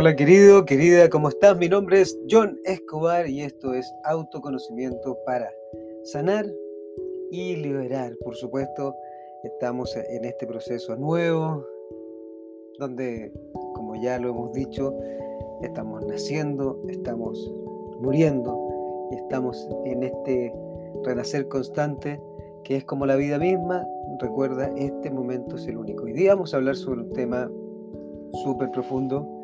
Hola querido, querida, ¿cómo estás? Mi nombre es John Escobar y esto es autoconocimiento para sanar y liberar. Por supuesto, estamos en este proceso nuevo, donde, como ya lo hemos dicho, estamos naciendo, estamos muriendo y estamos en este renacer constante que es como la vida misma. Recuerda, este momento es el único. Hoy día vamos a hablar sobre un tema súper profundo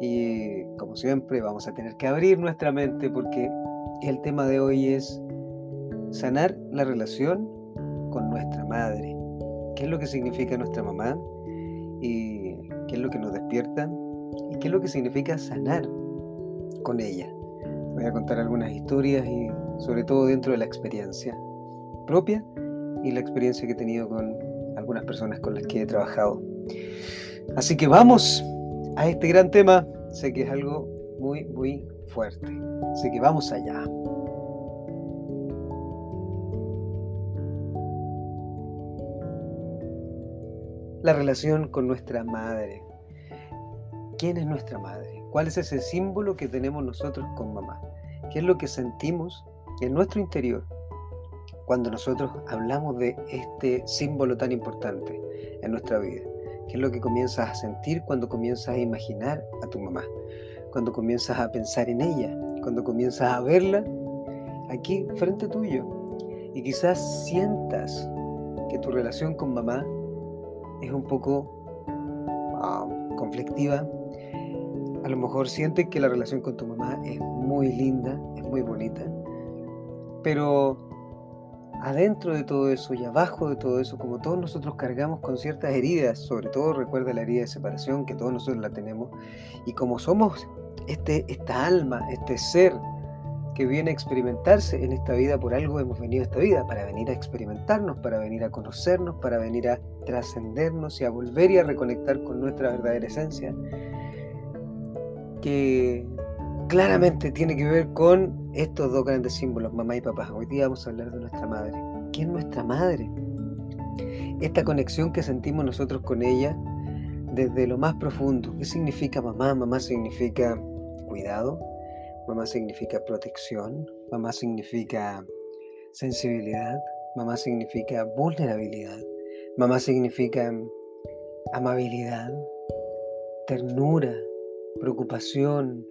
y como siempre vamos a tener que abrir nuestra mente porque el tema de hoy es sanar la relación con nuestra madre. ¿Qué es lo que significa nuestra mamá? ¿Y qué es lo que nos despierta? ¿Y qué es lo que significa sanar con ella? Voy a contar algunas historias y sobre todo dentro de la experiencia propia y la experiencia que he tenido con algunas personas con las que he trabajado. Así que vamos a este gran tema. Sé que es algo muy, muy fuerte. Así que vamos allá. La relación con nuestra madre. ¿Quién es nuestra madre? ¿Cuál es ese símbolo que tenemos nosotros con mamá? ¿Qué es lo que sentimos en nuestro interior cuando nosotros hablamos de este símbolo tan importante en nuestra vida? ¿Qué es lo que comienzas a sentir cuando comienzas a imaginar a tu mamá? Cuando comienzas a pensar en ella, cuando comienzas a verla aquí frente tuyo. Y quizás sientas que tu relación con mamá es un poco ah, conflictiva. A lo mejor sientes que la relación con tu mamá es muy linda, es muy bonita. Pero adentro de todo eso y abajo de todo eso, como todos nosotros cargamos con ciertas heridas, sobre todo recuerda la herida de separación, que todos nosotros la tenemos, y como somos este, esta alma, este ser que viene a experimentarse en esta vida, por algo hemos venido a esta vida, para venir a experimentarnos, para venir a conocernos, para venir a trascendernos y a volver y a reconectar con nuestra verdadera esencia, que claramente tiene que ver con estos dos grandes símbolos, mamá y papá. Hoy día vamos a hablar de nuestra madre. ¿Quién es nuestra madre? Esta conexión que sentimos nosotros con ella desde lo más profundo. ¿Qué significa mamá? Mamá significa cuidado, mamá significa protección, mamá significa sensibilidad, mamá significa vulnerabilidad, mamá significa amabilidad, ternura, preocupación,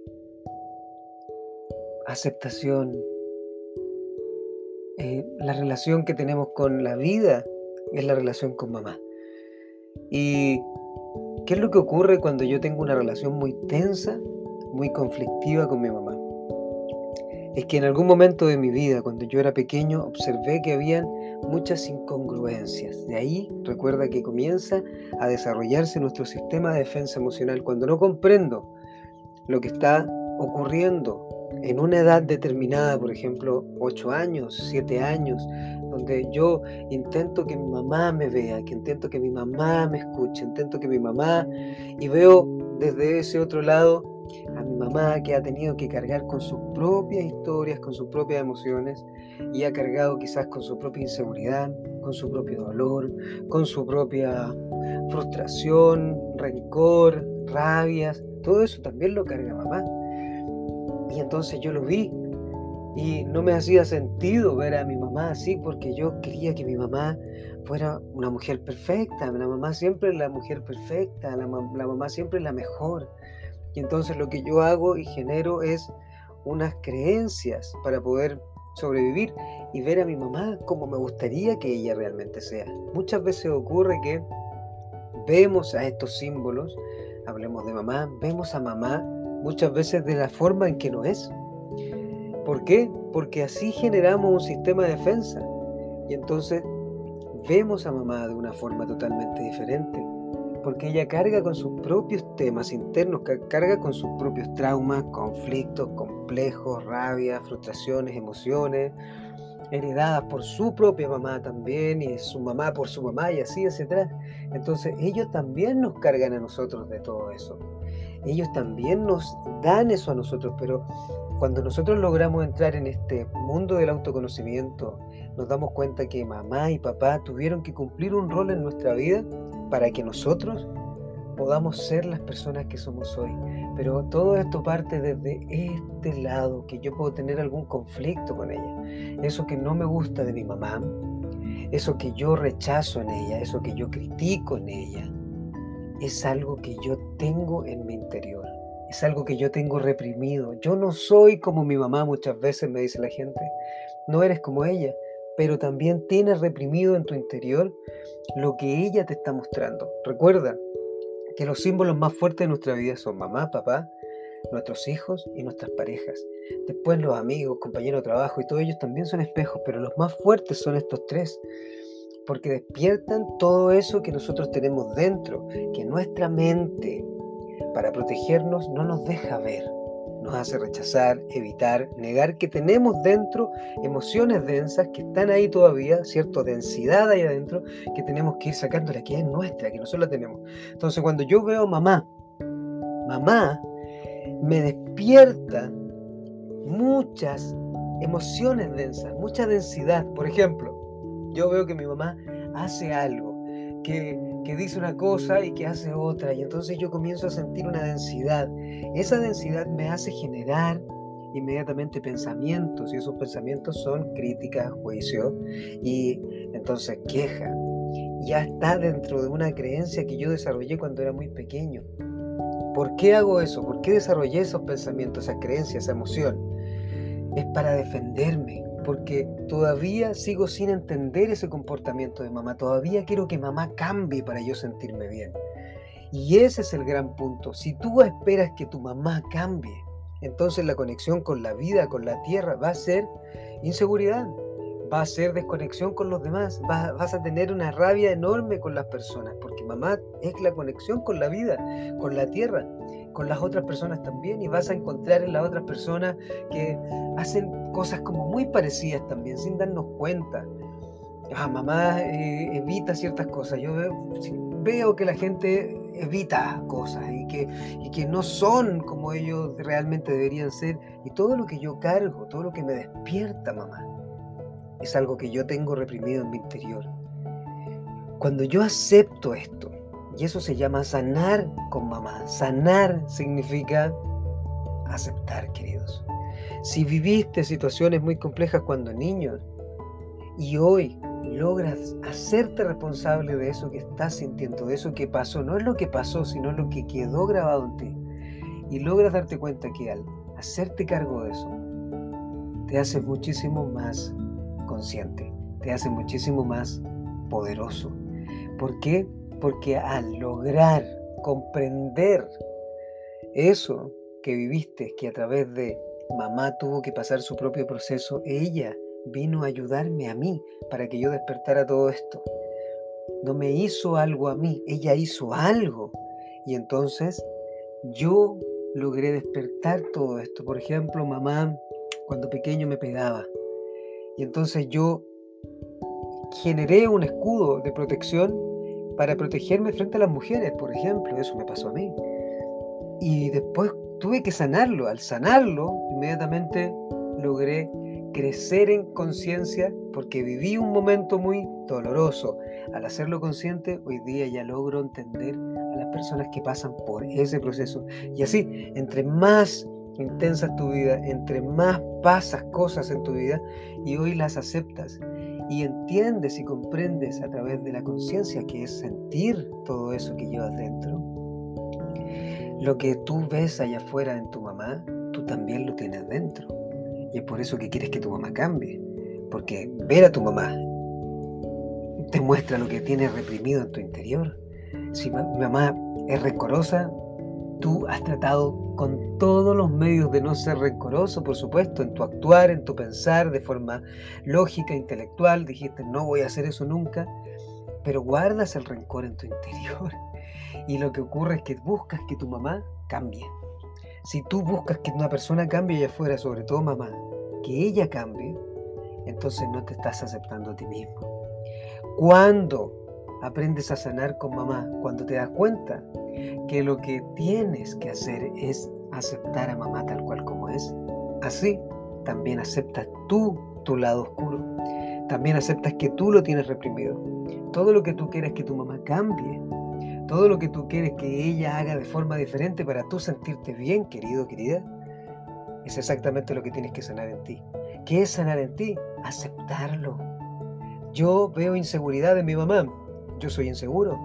aceptación, eh, la relación que tenemos con la vida es la relación con mamá. ¿Y qué es lo que ocurre cuando yo tengo una relación muy tensa, muy conflictiva con mi mamá? Es que en algún momento de mi vida, cuando yo era pequeño, observé que habían muchas incongruencias. De ahí recuerda que comienza a desarrollarse nuestro sistema de defensa emocional. Cuando no comprendo lo que está ocurriendo en una edad determinada, por ejemplo, 8 años, 7 años, donde yo intento que mi mamá me vea, que intento que mi mamá me escuche, intento que mi mamá, y veo desde ese otro lado a mi mamá que ha tenido que cargar con sus propias historias, con sus propias emociones, y ha cargado quizás con su propia inseguridad, con su propio dolor, con su propia frustración, rencor, rabias, todo eso también lo carga mamá. Y entonces yo lo vi y no me hacía sentido ver a mi mamá así porque yo quería que mi mamá fuera una mujer perfecta. La mamá siempre es la mujer perfecta, la, mamá siempre es la mejor. Y entonces lo que yo hago y genero es unas creencias para poder sobrevivir y ver a mi mamá como me gustaría que ella realmente sea. Muchas veces ocurre que vemos a estos símbolos, hablemos de mamá, vemos a mamá muchas veces de la forma en que no es. ¿Por qué? Porque así generamos un sistema de defensa y entonces vemos a mamá de una forma totalmente diferente, porque ella carga con sus propios temas internos, carga con sus propios traumas, conflictos, complejos, rabia, frustraciones, emociones, heredadas por su propia mamá también y su mamá por su mamá y así, etc. Entonces ellos también nos cargan a nosotros de todo eso ellos también nos dan eso a nosotros, pero cuando nosotros logramos entrar en este mundo del autoconocimiento, nos damos cuenta que mamá y papá tuvieron que cumplir un rol en nuestra vida para que nosotros podamos ser las personas que somos hoy. Pero todo esto parte desde este lado, que yo puedo tener algún conflicto con ella. Eso que no me gusta de mi mamá, eso que yo rechazo en ella, eso que yo critico en ella, es algo que yo tengo en mi interior. Es algo que yo tengo reprimido. Yo no soy como mi mamá muchas veces, me dice la gente. No eres como ella, pero también tienes reprimido en tu interior lo que ella te está mostrando. Recuerda, que los símbolos más fuertes de nuestra vida son mamá, papá, nuestros hijos y nuestras parejas. Después los amigos, compañeros de trabajo y todos ellos también son espejos, pero los más fuertes son estos tres, porque despiertan todo eso que nosotros tenemos dentro, que nuestra mente, para protegernos, no nos deja ver nos hace rechazar, evitar, negar que tenemos dentro emociones densas que están ahí todavía, ¿cierto? Densidad ahí adentro, que tenemos que ir sacándola, que es nuestra, que nosotros la tenemos. Entonces, cuando yo veo mamá, mamá me despierta muchas emociones densas, mucha densidad. Por ejemplo, yo veo que mi mamá hace algo, que que dice una cosa y que hace otra, y entonces yo comienzo a sentir una densidad. Esa densidad me hace generar inmediatamente pensamientos, y esos pensamientos son críticas, juicio, y entonces queja. Ya está dentro de una creencia que yo desarrollé cuando era muy pequeño. ¿Por qué hago eso? ¿Por qué desarrollé esos pensamientos, esa creencia, esa emoción? Es para defenderme, porque todavía sigo sin entender ese comportamiento de mamá, todavía quiero que mamá cambie para yo sentirme bien. Y ese es el gran punto. Si tú esperas que tu mamá cambie, entonces la conexión con la vida, con la tierra, va a ser inseguridad, va a ser desconexión con los demás, vas, a tener una rabia enorme con las personas, porque mamá es la conexión con la vida, con la tierra, con las otras personas también, y vas a encontrar en las otras personas que hacen cosas como muy parecidas también, sin darnos cuenta. Ah, mamá eh, evita ciertas cosas. Yo veo, veo, que la gente evita cosas y que, y que no son como ellos realmente deberían ser. Y todo lo que yo cargo, todo lo que me despierta, mamá, es algo que yo tengo reprimido en mi interior. Cuando yo acepto esto, y eso se llama sanar con mamá, sanar significa aceptar, queridos. Si viviste situaciones muy complejas cuando niño y hoy logras hacerte responsable de eso que estás sintiendo, de eso que pasó, no es lo que pasó, sino lo que quedó grabado en ti, y logras darte cuenta que al hacerte cargo de eso, te hace muchísimo más consciente, te hace muchísimo más poderoso. ¿Por qué? Porque al lograr comprender eso que viviste, que a través de mamá tuvo que pasar su propio proceso, ella vino a ayudarme a mí para que yo despertara todo esto. No me hizo algo a mí, ella hizo algo. Y entonces yo logré despertar todo esto. Por ejemplo, mamá cuando pequeño me pegaba. Y entonces yo generé un escudo de protección para protegerme frente a las mujeres, por ejemplo. Eso me pasó a mí. Y después tuve que sanarlo. Al sanarlo, inmediatamente logré crecer en conciencia porque viví un momento muy doloroso. Al hacerlo consciente, hoy día ya logro entender a las personas que pasan por ese proceso. Y así, entre más intensa tu vida, entre más pasas cosas en tu vida y hoy las aceptas y entiendes y comprendes a través de la conciencia que es sentir todo eso que llevas dentro, lo que tú ves allá afuera en tu mamá, tú también lo tienes dentro. Y es por eso que quieres que tu mamá cambie. Porque ver a tu mamá te muestra lo que tienes reprimido en tu interior. Si mi mamá es rencorosa, tú has tratado con todos los medios de no ser rencoroso, por supuesto, en tu actuar, en tu pensar, de forma lógica, intelectual. Dijiste, no voy a hacer eso nunca, pero guardas el rencor en tu interior. Y lo que ocurre es que buscas que tu mamá cambie. Si tú buscas que una persona cambie allá afuera, sobre todo mamá, que ella cambie, entonces no te estás aceptando a ti mismo. Cuando aprendes a sanar con mamá, cuando te das cuenta que lo que tienes que hacer es aceptar a mamá tal cual como es, así también aceptas tú tu lado oscuro. También aceptas que tú lo tienes reprimido. Todo lo que tú quieres que tu mamá cambie, todo lo que tú quieres que ella haga de forma diferente para tú sentirte bien, querido, querida, es exactamente lo que tienes que sanar en ti. ¿Qué es sanar en ti? Aceptarlo. Yo veo inseguridad en mi mamá. Yo soy inseguro.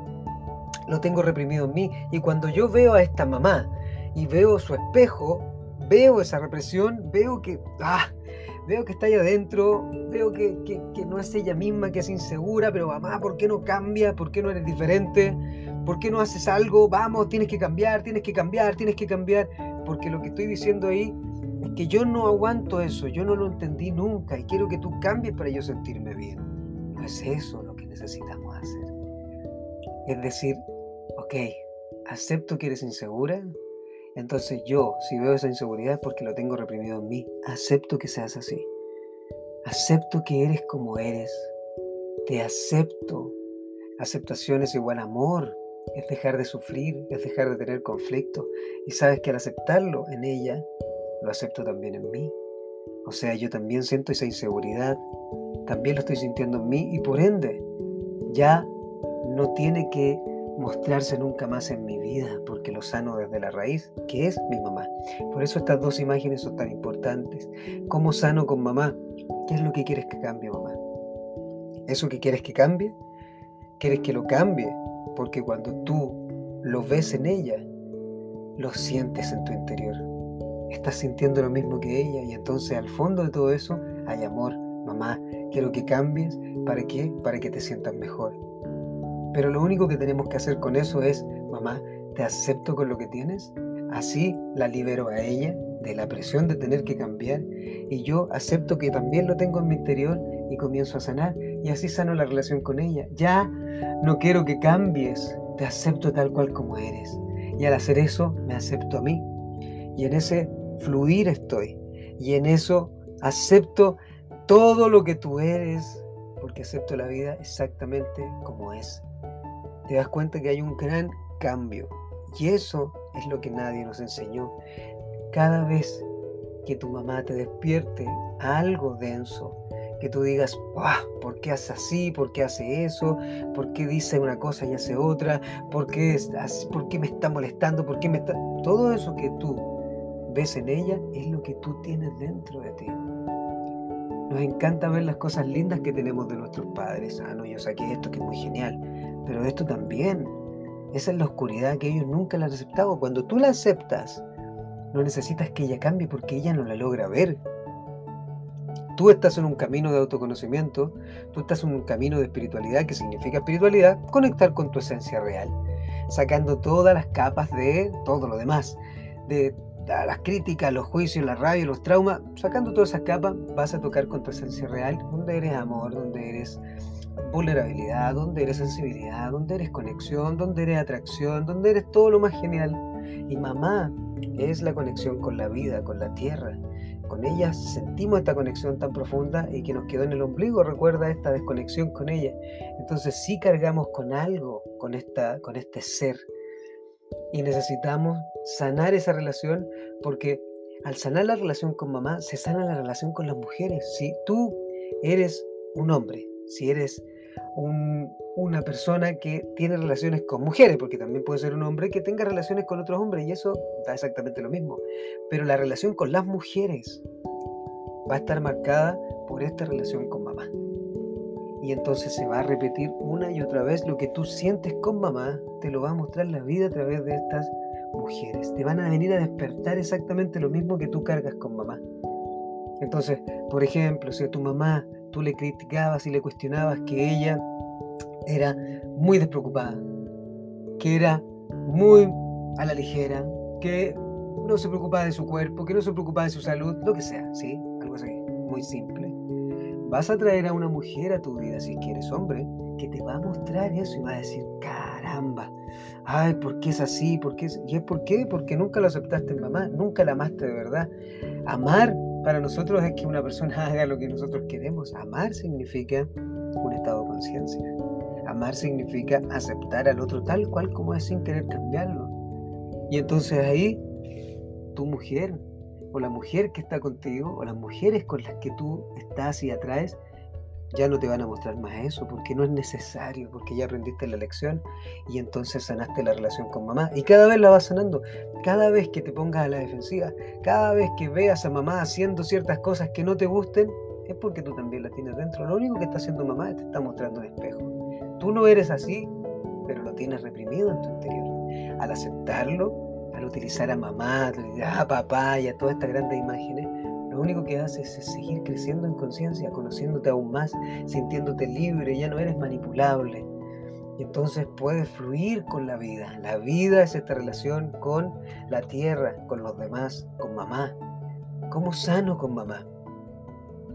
Lo tengo reprimido en mí. Y cuando yo veo a esta mamá y veo su espejo, veo esa represión, veo que, ah, veo que está ahí adentro, veo que, no es ella misma, que es insegura, pero mamá, ¿por qué no cambia? ¿Por qué no eres diferente? ¿Por qué no haces algo? Vamos, tienes que cambiar, tienes que cambiar, tienes que cambiar. Porque lo que estoy diciendo ahí es que yo no aguanto eso, yo no lo entendí nunca y quiero que tú cambies para yo sentirme bien. No es eso lo que necesitamos hacer. Es decir, ok, acepto que eres insegura, entonces yo, si veo esa inseguridad es porque lo tengo reprimido en mí. Acepto que seas así. Acepto que eres como eres. Te acepto. Aceptación es igual amor. Es dejar de sufrir, es dejar de tener conflicto. Y sabes que al aceptarlo en ella, lo acepto también en mí. O sea, yo también siento esa inseguridad. También lo estoy sintiendo en mí y por ende ya no tiene que mostrarse nunca más en mi vida, porque lo sano desde la raíz, que es mi mamá. Por eso estas dos imágenes son tan importantes. ¿Cómo sano con mamá? ¿Qué es lo que quieres que cambie, mamá? ¿Eso que quieres que cambie? ¿Quieres que lo cambie? Porque cuando tú lo ves en ella, lo sientes en tu interior. Estás sintiendo lo mismo que ella y entonces al fondo de todo eso hay amor. Mamá, quiero que cambies. ¿Para qué? Para que te sientas mejor pero lo único que tenemos que hacer con eso es, mamá, te acepto con lo que tienes, así la libero a ella de la presión de tener que cambiar y yo acepto que también lo tengo en mi interior y comienzo a sanar y así sano la relación con ella. Ya no quiero que cambies, te acepto tal cual como eres y al hacer eso me acepto a mí y en ese fluir estoy y en eso acepto todo lo que tú eres porque acepto la vida exactamente como es te das cuenta que hay un gran cambio. Y eso es lo que nadie nos enseñó. Cada vez que tu mamá te despierte algo denso, que tú digas, ¿por qué hace así? ¿Por qué hace eso? ¿Por qué dice una cosa y hace otra? ¿Por qué, ¿Por qué me está molestando? ¿Por qué me está...? Todo eso que tú ves en ella es lo que tú tienes dentro de ti. Nos encanta ver las cosas lindas que tenemos de nuestros padres. Ah, no, yo saqué esto que es muy genial. Pero esto también, esa es la oscuridad que ellos nunca la han aceptado. Cuando tú la aceptas, no necesitas que ella cambie porque ella no la logra ver. Tú estás en un camino de autoconocimiento, tú estás en un camino de espiritualidad, que significa espiritualidad, conectar con tu esencia real, sacando todas las capas de todo lo demás, de las críticas, los juicios, la rabia, los traumas, sacando todas esas capas, vas a tocar con tu esencia real, donde eres amor, donde eres vulnerabilidad, donde eres sensibilidad, donde eres conexión, donde eres atracción, donde eres todo lo más genial. Y mamá es la conexión con la vida, con la tierra. Con ella sentimos esta conexión tan profunda y que nos quedó en el ombligo, recuerda esta desconexión con ella. Entonces sí cargamos con algo, con, esta, con este ser. Y necesitamos sanar esa relación porque al sanar la relación con mamá, se sana la relación con las mujeres. Si tú eres un hombre, si eres una persona que tiene relaciones con mujeres, porque también puede ser un hombre que tenga relaciones con otros hombres y eso da exactamente lo mismo. Pero la relación con las mujeres va a estar marcada por esta relación con mamá. Y entonces se va a repetir una y otra vez lo que tú sientes con mamá, te lo va a mostrar la vida a través de estas mujeres. Te van a venir a despertar exactamente lo mismo que tú cargas con mamá. Entonces, por ejemplo, si a tu mamá tú le criticabas y le cuestionabas que ella era muy despreocupada, que era muy a la ligera, que no se preocupaba de su cuerpo, que no se preocupaba de su salud, lo que sea, ¿sí? Algo así, muy simple. Vas a traer a una mujer a tu vida, si quieres hombre, que te va a mostrar eso y va a decir, caramba, ay, ¿por qué es así? ¿Por qué ¿Y es por qué? Porque nunca lo aceptaste mamá, nunca la amaste de verdad. Amar para nosotros es que una persona haga lo que nosotros queremos. Amar significa un estado de conciencia. Amar significa aceptar al otro tal cual como es sin querer cambiarlo. Y entonces ahí, tu mujer, o la mujer que está contigo, o las mujeres con las que tú estás y atraes, ya no te van a mostrar más eso porque no es necesario, porque ya aprendiste la lección y entonces sanaste la relación con mamá y cada vez la vas sanando. Cada vez que te pongas a la defensiva, cada vez que veas a mamá haciendo ciertas cosas que no te gusten, es porque tú también la tienes dentro. Lo único que está haciendo mamá es te está mostrando un espejo. Tú no eres así, pero lo tienes reprimido en tu interior. Al aceptarlo, al utilizar a mamá, a papá y a todas estas grandes imágenes, lo único que haces es seguir creciendo en conciencia, conociéndote aún más, sintiéndote libre, ya no eres manipulable. Y entonces puedes fluir con la vida. La vida es esta relación con la tierra, con los demás, con mamá. ¿Cómo sano con mamá?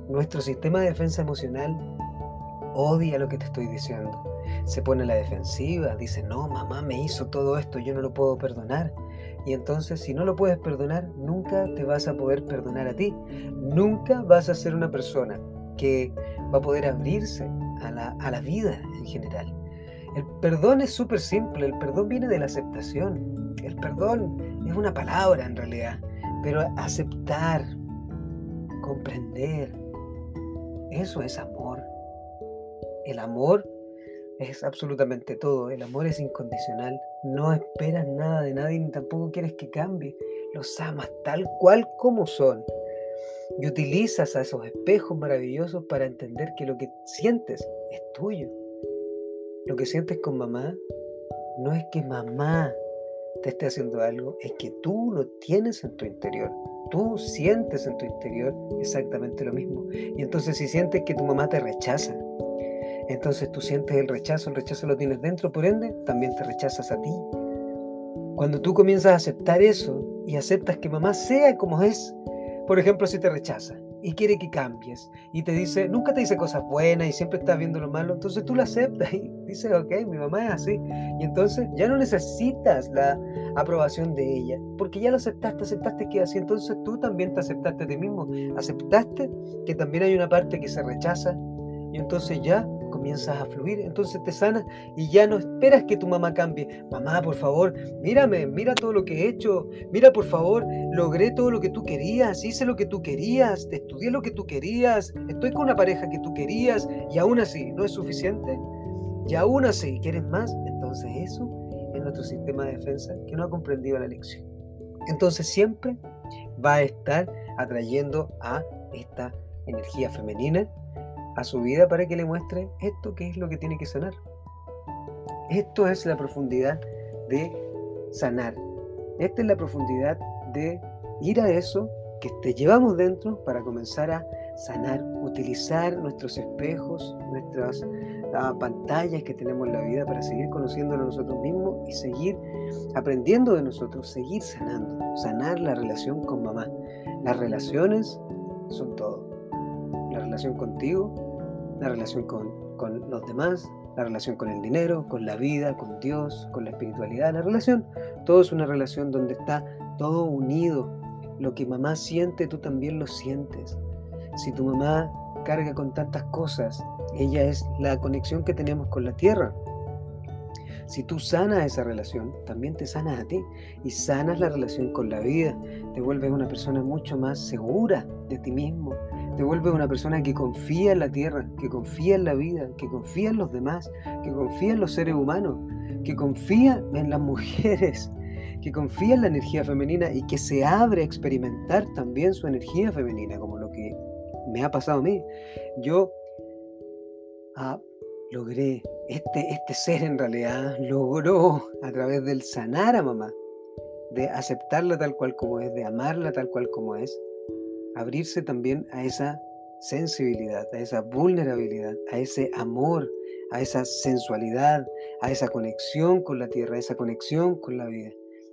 Nuestro sistema de defensa emocional odia lo que te estoy diciendo. Se pone a la defensiva, dice, no, mamá me hizo todo esto, yo no lo puedo perdonar. Y entonces, si no lo puedes perdonar, nunca te vas a poder perdonar a ti. Nunca vas a ser una persona que va a poder abrirse a la, a la vida en general. El perdón es súper simple, el perdón viene de la aceptación. El perdón es una palabra en realidad, pero aceptar, comprender, eso es amor. El amor es absolutamente todo. El amor es incondicional. No esperas nada de nadie ni tampoco quieres que cambie. Los amas tal cual como son. Y utilizas a esos espejos maravillosos para entender que lo que sientes es tuyo. Lo que sientes con mamá no es que mamá te esté haciendo algo, es que tú lo tienes en tu interior. Tú sientes en tu interior exactamente lo mismo. Y entonces si sientes que tu mamá te rechaza, entonces tú sientes el rechazo, el rechazo lo tienes dentro, por ende, también te rechazas a ti. Cuando tú comienzas a aceptar eso y aceptas que mamá sea como es, por ejemplo, si te rechaza y quiere que cambies y te dice, nunca te dice cosas buenas y siempre estás viendo lo malo, entonces tú la aceptas y dices, ok, mi mamá es así. Y entonces ya no necesitas la aprobación de ella, porque ya lo aceptaste, aceptaste que así, entonces tú también te aceptaste a ti mismo, aceptaste que también hay una parte que se rechaza y entonces ya comienzas a fluir, entonces te sanas y ya no esperas que tu mamá cambie. Mamá, por favor, mírame, mira todo lo que he hecho, mira por favor, logré todo lo que tú querías, hice lo que tú querías, te estudié lo que tú querías, estoy con una pareja que tú querías y aún así no es suficiente. Y aún así quieres más, entonces eso es nuestro sistema de defensa que no ha comprendido la lección. Entonces siempre va a estar atrayendo a esta energía femenina a su vida para que le muestre esto que es lo que tiene que sanar. Esto es la profundidad de sanar. Esta es la profundidad de ir a eso que te llevamos dentro para comenzar a sanar, utilizar nuestros espejos, nuestras ah, pantallas que tenemos en la vida para seguir conociéndonos nosotros mismos y seguir aprendiendo de nosotros, seguir sanando, sanar la relación con mamá. Las relaciones son todo. La relación contigo, la relación con, con los demás, la relación con el dinero, con la vida, con Dios, con la espiritualidad, la relación. Todo es una relación donde está todo unido. Lo que mamá siente, tú también lo sientes. Si tu mamá carga con tantas cosas, ella es la conexión que tenemos con la tierra. Si tú sanas esa relación, también te sanas a ti y sanas la relación con la vida. Te vuelves una persona mucho más segura de ti mismo, te vuelves una persona que confía en la tierra, que confía en la vida, que confía en los demás, que confía en los seres humanos, que confía en las mujeres, que confía en la energía femenina y que se abre a experimentar también su energía femenina, como lo que me ha pasado a mí. Yo ah, logré, este, este ser en realidad logró a través del sanar a mamá, de aceptarla tal cual como es, de amarla tal cual como es, abrirse también a esa sensibilidad, a esa vulnerabilidad, a ese amor, a esa sensualidad, a esa conexión con la tierra, a esa conexión con la vida,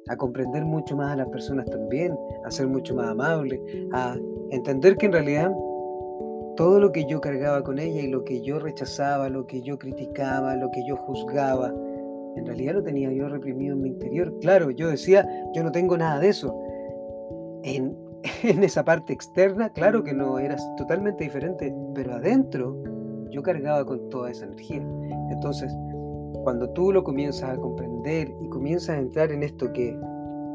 a comprender mucho más a las personas también, a ser mucho más amable, a entender que en realidad todo lo que yo cargaba con ella y lo que yo rechazaba, lo que yo criticaba, lo que yo juzgaba, en realidad lo tenía yo reprimido en mi interior. Claro, yo decía, yo no tengo nada de eso. En, en esa parte externa, claro que no, era totalmente diferente, pero adentro yo cargaba con toda esa energía. Entonces, cuando tú lo comienzas a comprender y comienzas a entrar en esto que,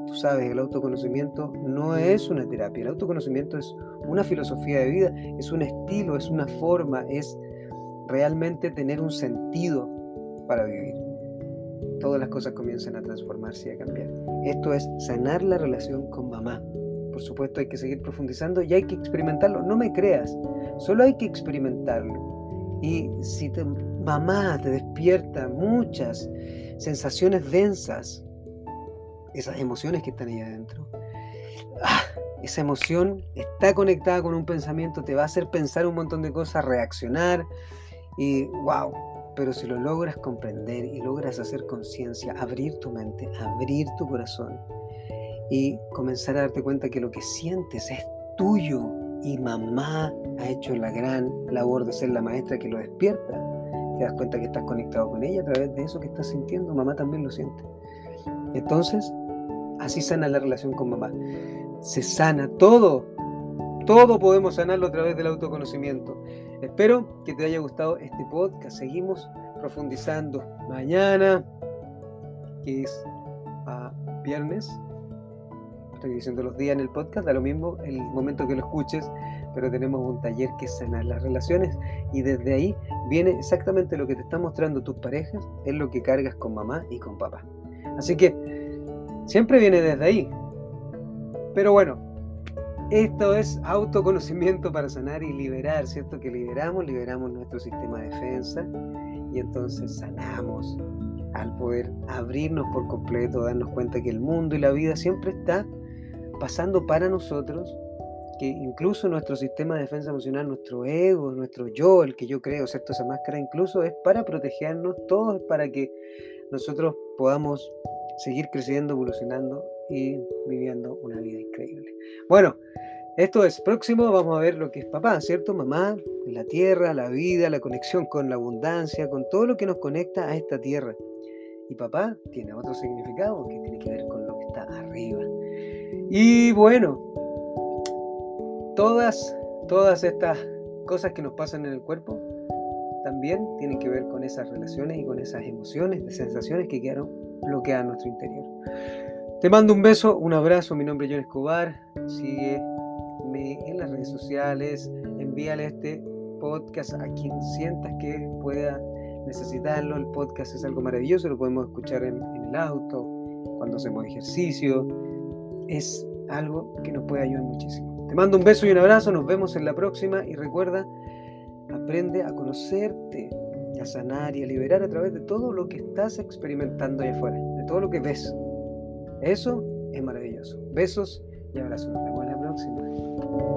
tú sabes, el autoconocimiento no es una terapia, el autoconocimiento es una filosofía de vida, es un estilo, es una forma, es realmente tener un sentido para vivir, todas las cosas comienzan a transformarse y a cambiar. Esto es sanar la relación con mamá. Por supuesto hay que seguir profundizando y hay que experimentarlo. No me creas, solo hay que experimentarlo. Y si te, mamá te despierta muchas sensaciones densas, esas emociones que están ahí adentro, ¡ah! esa emoción está conectada con un pensamiento, te va a hacer pensar un montón de cosas, reaccionar y wow, pero si lo logras comprender y logras hacer conciencia, abrir tu mente, abrir tu corazón y comenzar a darte cuenta que lo que sientes es tuyo y mamá ha hecho la gran labor de ser la maestra que lo despierta, te das cuenta que estás conectado con ella a través de eso que estás sintiendo, mamá también lo siente. Entonces, así sana la relación con mamá. Se sana todo, todo podemos sanarlo a través del autoconocimiento. Espero que te haya gustado este podcast. Seguimos profundizando mañana, que es a viernes. Estoy diciendo los días en el podcast, da lo mismo el momento que lo escuches, pero tenemos un taller que es sanar las relaciones y desde ahí viene exactamente lo que te están mostrando tus parejas, es lo que cargas con mamá y con papá. Así que siempre viene desde ahí. Pero bueno, esto es autoconocimiento para sanar y liberar, ¿cierto? Que liberamos, liberamos nuestro sistema de defensa y entonces sanamos al poder abrirnos por completo, darnos cuenta que el mundo y la vida siempre está pasando para nosotros, que incluso nuestro sistema de defensa emocional, nuestro ego, nuestro yo, el que yo creo, ¿cierto? Esa máscara incluso es para protegernos, todo es para que nosotros podamos seguir creciendo, evolucionando y viviendo una vida increíble. Bueno, esto es próximo, vamos a ver lo que es papá, ¿cierto? Mamá, la tierra, la vida, la conexión con la abundancia, con todo lo que nos conecta a esta tierra. Y papá tiene otro significado que tiene que ver con lo que está arriba. Y bueno, todas, todas estas cosas que nos pasan en el cuerpo también tienen que ver con esas relaciones y con esas emociones, sensaciones que quedaron bloqueadas en nuestro interior. Te mando un beso, un abrazo, mi nombre es John Escobar, sigue en las redes sociales, envíale este podcast a quien sientas que pueda necesitarlo. El podcast es algo maravilloso, lo podemos escuchar en, en el auto, cuando hacemos ejercicio. Es algo que nos puede ayudar muchísimo. Te mando un beso y un abrazo, nos vemos en la próxima y recuerda, aprende a conocerte, a sanar y a liberar a través de todo lo que estás experimentando allá afuera, de todo lo que ves. Eso es maravilloso. Besos y abrazos. Nos vemos la próxima.